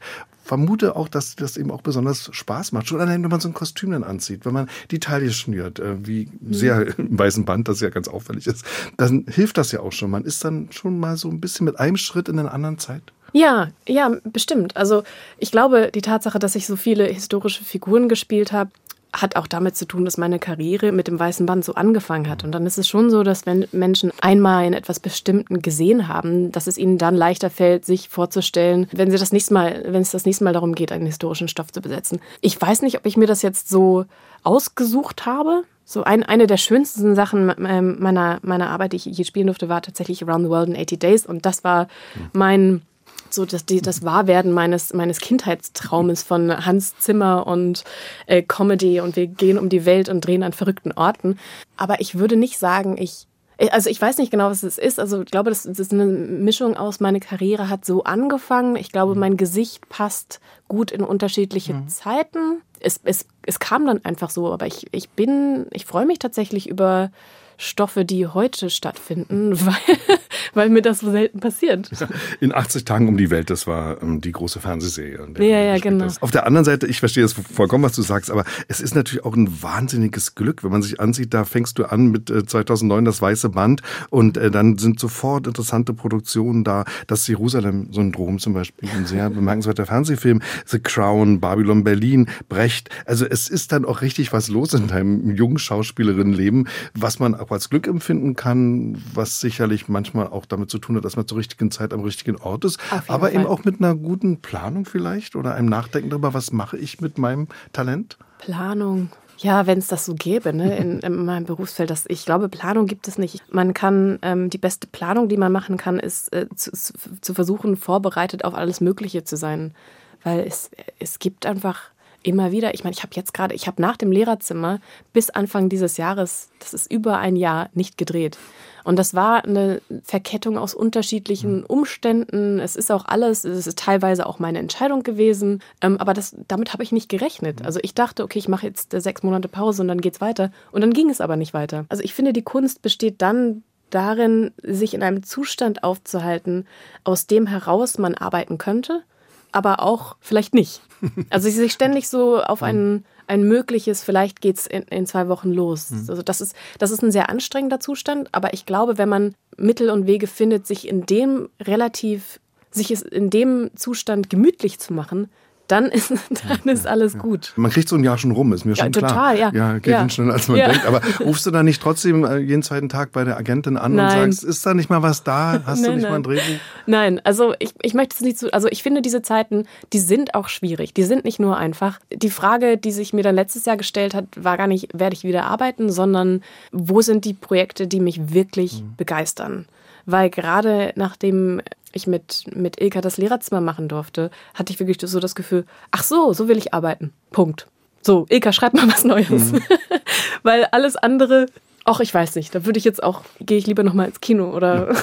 vermute auch, dass das eben auch besonders Spaß macht. Schon allein, wenn man so ein Kostüm dann anzieht, wenn man die Taille schnürt, äh, wie mhm. sehr im weißen Band, das ja ganz auffällig ist, dann hilft das ja auch schon. Man ist dann schon mal so ein bisschen mit einem Schritt in einer anderen Zeit. Ja, ja, bestimmt. Also ich glaube, die Tatsache, dass ich so viele historische Figuren gespielt habe, hat auch damit zu tun, dass meine Karriere mit dem weißen Band so angefangen hat. Und dann ist es schon so, dass wenn Menschen einmal in etwas Bestimmten gesehen haben, dass es ihnen dann leichter fällt, sich vorzustellen, wenn sie das nächste Mal, wenn es das nächste Mal darum geht, einen historischen Stoff zu besetzen. Ich weiß nicht, ob ich mir das jetzt so ausgesucht habe. So ein, eine der schönsten Sachen ähm, meiner, meiner Arbeit, die ich je spielen durfte, war tatsächlich Around the World in 80 Days. Und das war mein so das, das Wahrwerden meines, meines Kindheitstraumes von Hans Zimmer und äh, Comedy und wir gehen um die Welt und drehen an verrückten Orten. Aber ich würde nicht sagen, ich also ich weiß nicht genau, was es ist. Also ich glaube, das, das ist eine Mischung aus, meine Karriere hat so angefangen. Ich glaube, mein Gesicht passt gut in unterschiedliche mhm. Zeiten. Es, es, es kam dann einfach so, aber ich, ich bin, ich freue mich tatsächlich über Stoffe, die heute stattfinden, weil, weil mir das so selten passiert. In 80 Tagen um die Welt, das war ähm, die große Fernsehserie. Ja, ja, genau. Das. Auf der anderen Seite, ich verstehe das vollkommen, was du sagst, aber es ist natürlich auch ein wahnsinniges Glück, wenn man sich ansieht, da fängst du an mit äh, 2009 das Weiße Band und äh, dann sind sofort interessante Produktionen da. Das Jerusalem-Syndrom zum Beispiel, ein sehr bemerkenswerter Fernsehfilm, The Crown, Babylon Berlin, Brecht. Also es ist dann auch richtig was los in deinem jungen Schauspielerinnenleben, was man auch als Glück empfinden kann, was sicherlich manchmal auch damit zu tun hat, dass man zur richtigen Zeit am richtigen Ort ist, aber Fall. eben auch mit einer guten Planung vielleicht oder einem Nachdenken darüber, was mache ich mit meinem Talent? Planung. Ja, wenn es das so gäbe, ne, in, in, meinem Berufsfeld. Das, ich glaube, Planung gibt es nicht. Man kann, ähm, die beste Planung, die man machen kann, ist äh, zu, zu versuchen, vorbereitet auf alles Mögliche zu sein. Weil es, es gibt einfach immer wieder, ich meine, ich habe jetzt gerade, ich habe nach dem Lehrerzimmer bis Anfang dieses Jahres, das ist über ein Jahr, nicht gedreht. Und das war eine Verkettung aus unterschiedlichen Umständen. Es ist auch alles, es ist teilweise auch meine Entscheidung gewesen. Ähm, aber das, damit habe ich nicht gerechnet. Also ich dachte, okay, ich mache jetzt sechs Monate Pause und dann geht's weiter. Und dann ging es aber nicht weiter. Also ich finde, die Kunst besteht dann darin, sich in einem Zustand aufzuhalten, aus dem heraus man arbeiten könnte, aber auch vielleicht nicht. Also sich ständig so auf einen ein mögliches, vielleicht geht's in, in zwei Wochen los. Mhm. Also das ist, das ist ein sehr anstrengender Zustand, aber ich glaube, wenn man Mittel und Wege findet, sich in dem relativ, sich in dem Zustand gemütlich zu machen, dann ist, dann ist alles ja. gut. Man kriegt so ein Jahr schon rum, ist mir ja, schon total, klar. Ja, ja. geht ja. schneller, als man denkt. Aber rufst du da nicht trotzdem äh, jeden zweiten Tag bei der Agentin an nein. und sagst, ist da nicht mal was da? Hast nein, du nicht nein. mal ein Drehbuch? Nein, also ich, ich möchte es nicht so, also ich finde diese Zeiten, die sind auch schwierig. Die sind nicht nur einfach. Die Frage, die sich mir dann letztes Jahr gestellt hat, war gar nicht, werde ich wieder arbeiten, sondern wo sind die Projekte, die mich wirklich mhm. begeistern? Weil gerade nachdem ich mit, mit Ilka das Lehrerzimmer machen durfte, hatte ich wirklich so das Gefühl, ach so, so will ich arbeiten. Punkt. So, Ilka, schreib mal was Neues. Mhm. Weil alles andere Ach, ich weiß nicht. Da würde ich jetzt auch, gehe ich lieber nochmal ins Kino oder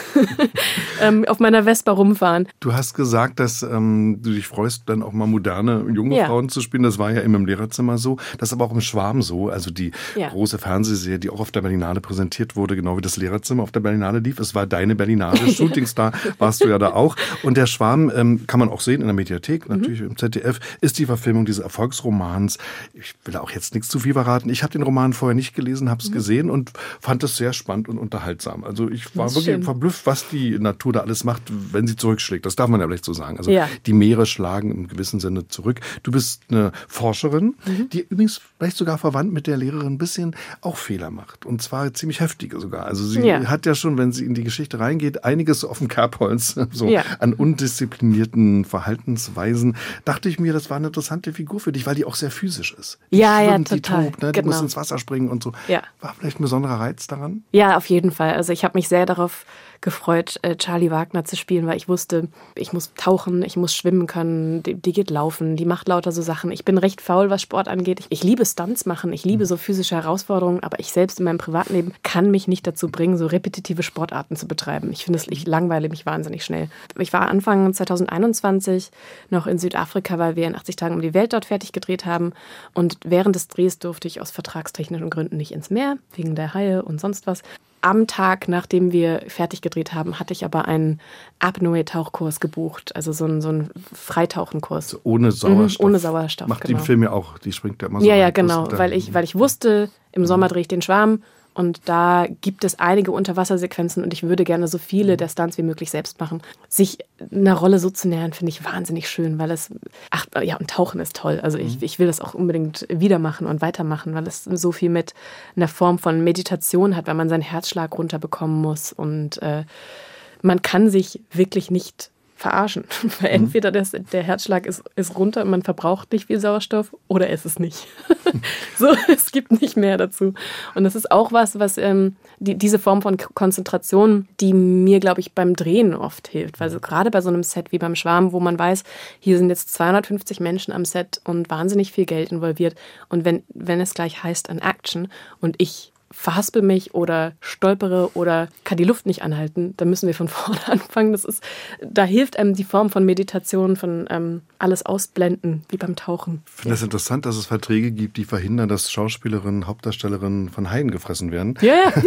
ähm, auf meiner Vespa rumfahren. Du hast gesagt, dass ähm, du dich freust, dann auch mal moderne junge ja. Frauen zu spielen. Das war ja immer im Lehrerzimmer so. Das ist aber auch im Schwarm so. Also die ja. große Fernsehserie, die auch auf der Berlinale präsentiert wurde, genau wie das Lehrerzimmer auf der Berlinale lief. Es war deine Berlinale. Shootingstar warst du ja da auch. Und der Schwarm ähm, kann man auch sehen in der Mediathek, mhm. natürlich mhm. im ZDF, ist die Verfilmung dieses Erfolgsromans. Ich will auch jetzt nichts zu viel verraten. Ich habe den Roman vorher nicht gelesen, habe es mhm. gesehen und fand es sehr spannend und unterhaltsam. Also ich war wirklich schön. verblüfft, was die Natur da alles macht, wenn sie zurückschlägt. Das darf man ja vielleicht so sagen. Also ja. die Meere schlagen im gewissen Sinne zurück. Du bist eine Forscherin, mhm. die übrigens vielleicht sogar verwandt mit der Lehrerin ein bisschen auch Fehler macht. Und zwar ziemlich heftige sogar. Also sie ja. hat ja schon, wenn sie in die Geschichte reingeht, einiges auf dem Kerbholz, so ja. an undisziplinierten Verhaltensweisen. Dachte ich mir, das war eine interessante Figur für dich, weil die auch sehr physisch ist. Die ja, ja, total. Die tobt, ne? die genau. muss ins Wasser springen und so. Ja. War vielleicht ein besonderer Reiz daran? Ja, auf jeden Fall. Also ich habe mich sehr darauf gefreut, äh, Charlie Wagner zu spielen, weil ich wusste, ich muss tauchen, ich muss schwimmen können, die, die geht laufen, die macht lauter so Sachen. Ich bin recht faul, was Sport angeht. Ich, ich liebe Stunts machen, ich liebe mhm. so physische Herausforderungen, aber ich selbst in meinem Privatleben kann mich nicht dazu bringen, so repetitive Sportarten zu betreiben. Ich finde es, ich langweile mich wahnsinnig schnell. Ich war Anfang 2021 noch in Südafrika, weil wir in 80 Tagen um die Welt dort fertig gedreht haben und während des Drehs durfte ich aus vertragstechnischen Gründen nicht ins Meer, wegen der Haie und sonst was am Tag, nachdem wir fertig gedreht haben, hatte ich aber einen Apnoe-Tauchkurs gebucht, also so einen, so einen Freitauchenkurs. Also ohne Sauerstoff. Mhm, ohne Sauerstoff. Macht genau. die im Film ja auch, die springt ja immer so. Ja, ja, genau, weil ich, weil ich wusste, im Sommer drehe ich den Schwarm und da gibt es einige Unterwassersequenzen und ich würde gerne so viele mhm. der Stunts wie möglich selbst machen. Sich einer Rolle so zu nähern, finde ich wahnsinnig schön, weil es, ach ja, und Tauchen ist toll. Also ich, mhm. ich will das auch unbedingt wieder machen und weitermachen, weil es so viel mit einer Form von Meditation hat, weil man seinen Herzschlag runterbekommen muss und äh, man kann sich wirklich nicht verarschen. Weil mhm. entweder das, der Herzschlag ist, ist runter und man verbraucht nicht viel Sauerstoff oder ist es nicht. so, es gibt nicht mehr dazu. Und das ist auch was, was ähm, die, diese Form von Konzentration, die mir, glaube ich, beim Drehen oft hilft. Weil so gerade bei so einem Set wie beim Schwarm, wo man weiß, hier sind jetzt 250 Menschen am Set und wahnsinnig viel Geld involviert. Und wenn, wenn es gleich heißt an Action und ich verhaspel mich oder stolpere oder kann die Luft nicht anhalten, dann müssen wir von vorne anfangen. Das ist, da hilft einem die Form von Meditation, von ähm, alles ausblenden, wie beim Tauchen. Ich finde es ja. das interessant, dass es Verträge gibt, die verhindern, dass Schauspielerinnen, Hauptdarstellerinnen von Haien gefressen werden. Ja, ja.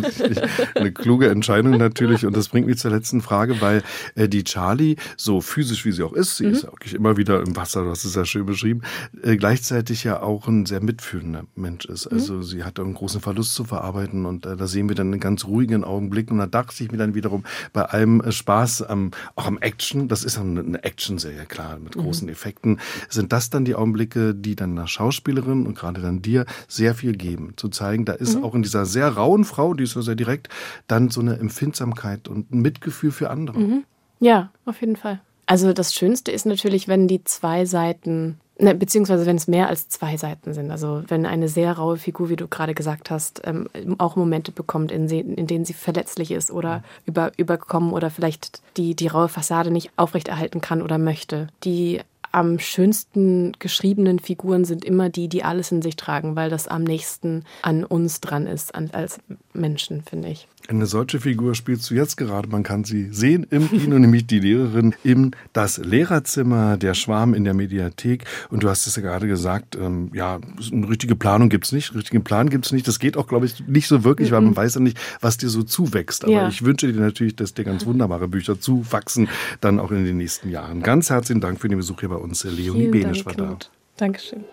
Das ist eine kluge Entscheidung natürlich. Und das bringt mich zur letzten Frage, weil äh, die Charlie, so physisch wie sie auch ist, sie mhm. ist ja wirklich immer wieder im Wasser, du hast es ja schön beschrieben, äh, gleichzeitig ja auch ein sehr mitfühlender Mensch ist. Also mhm. sie hat einen großen Verlust zu verarbeiten und äh, da sehen wir dann einen ganz ruhigen Augenblick. Und da dachte ich mir dann wiederum bei allem äh, Spaß am, auch am Action, das ist eine, eine Action-Serie, klar, mit mhm. großen mhm. Effekten, sind das dann die Augenblicke, die dann einer Schauspielerin und gerade dann dir sehr viel geben. Zu zeigen, da ist mhm. auch in dieser sehr rauen Frau, die ist so sehr direkt, dann so eine Empfindsamkeit und ein Mitgefühl für andere. Mhm. Ja, auf jeden Fall. Also das Schönste ist natürlich, wenn die zwei Seiten Ne, beziehungsweise wenn es mehr als zwei Seiten sind. Also wenn eine sehr raue Figur, wie du gerade gesagt hast, ähm, auch Momente bekommt, in, in, denen sie verletzlich ist oder über, überkommen oder vielleicht die, die raue Fassade nicht aufrechterhalten kann oder möchte. Die am schönsten geschriebenen Figuren sind immer die, die alles in sich tragen, weil das am nächsten an uns dran ist, an, als Menschen, finde ich. Eine solche Figur spielst du jetzt gerade. Man kann sie sehen im Kino, nämlich die Lehrerin im Das Lehrerzimmer, der Schwarm in der Mediathek. Und du hast es ja gerade gesagt, ähm, ja, eine richtige Planung gibt's nicht, einen richtigen Plan gibt's nicht. Das geht auch, glaube ich, nicht so wirklich, mhm. weil man weiß ja nicht, was dir so zuwächst. Aber ja. ich wünsche dir natürlich, dass dir ganz wunderbare Bücher zuwachsen, dann auch in den nächsten Jahren. Ganz herzlichen Dank für den Besuch hier bei uns. Leonie Benisch war da. Dankeschön.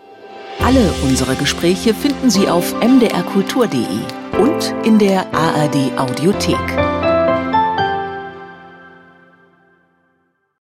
Alle unsere Gespräche finden Sie auf mdrkultur.de und in der ARD Audiothek.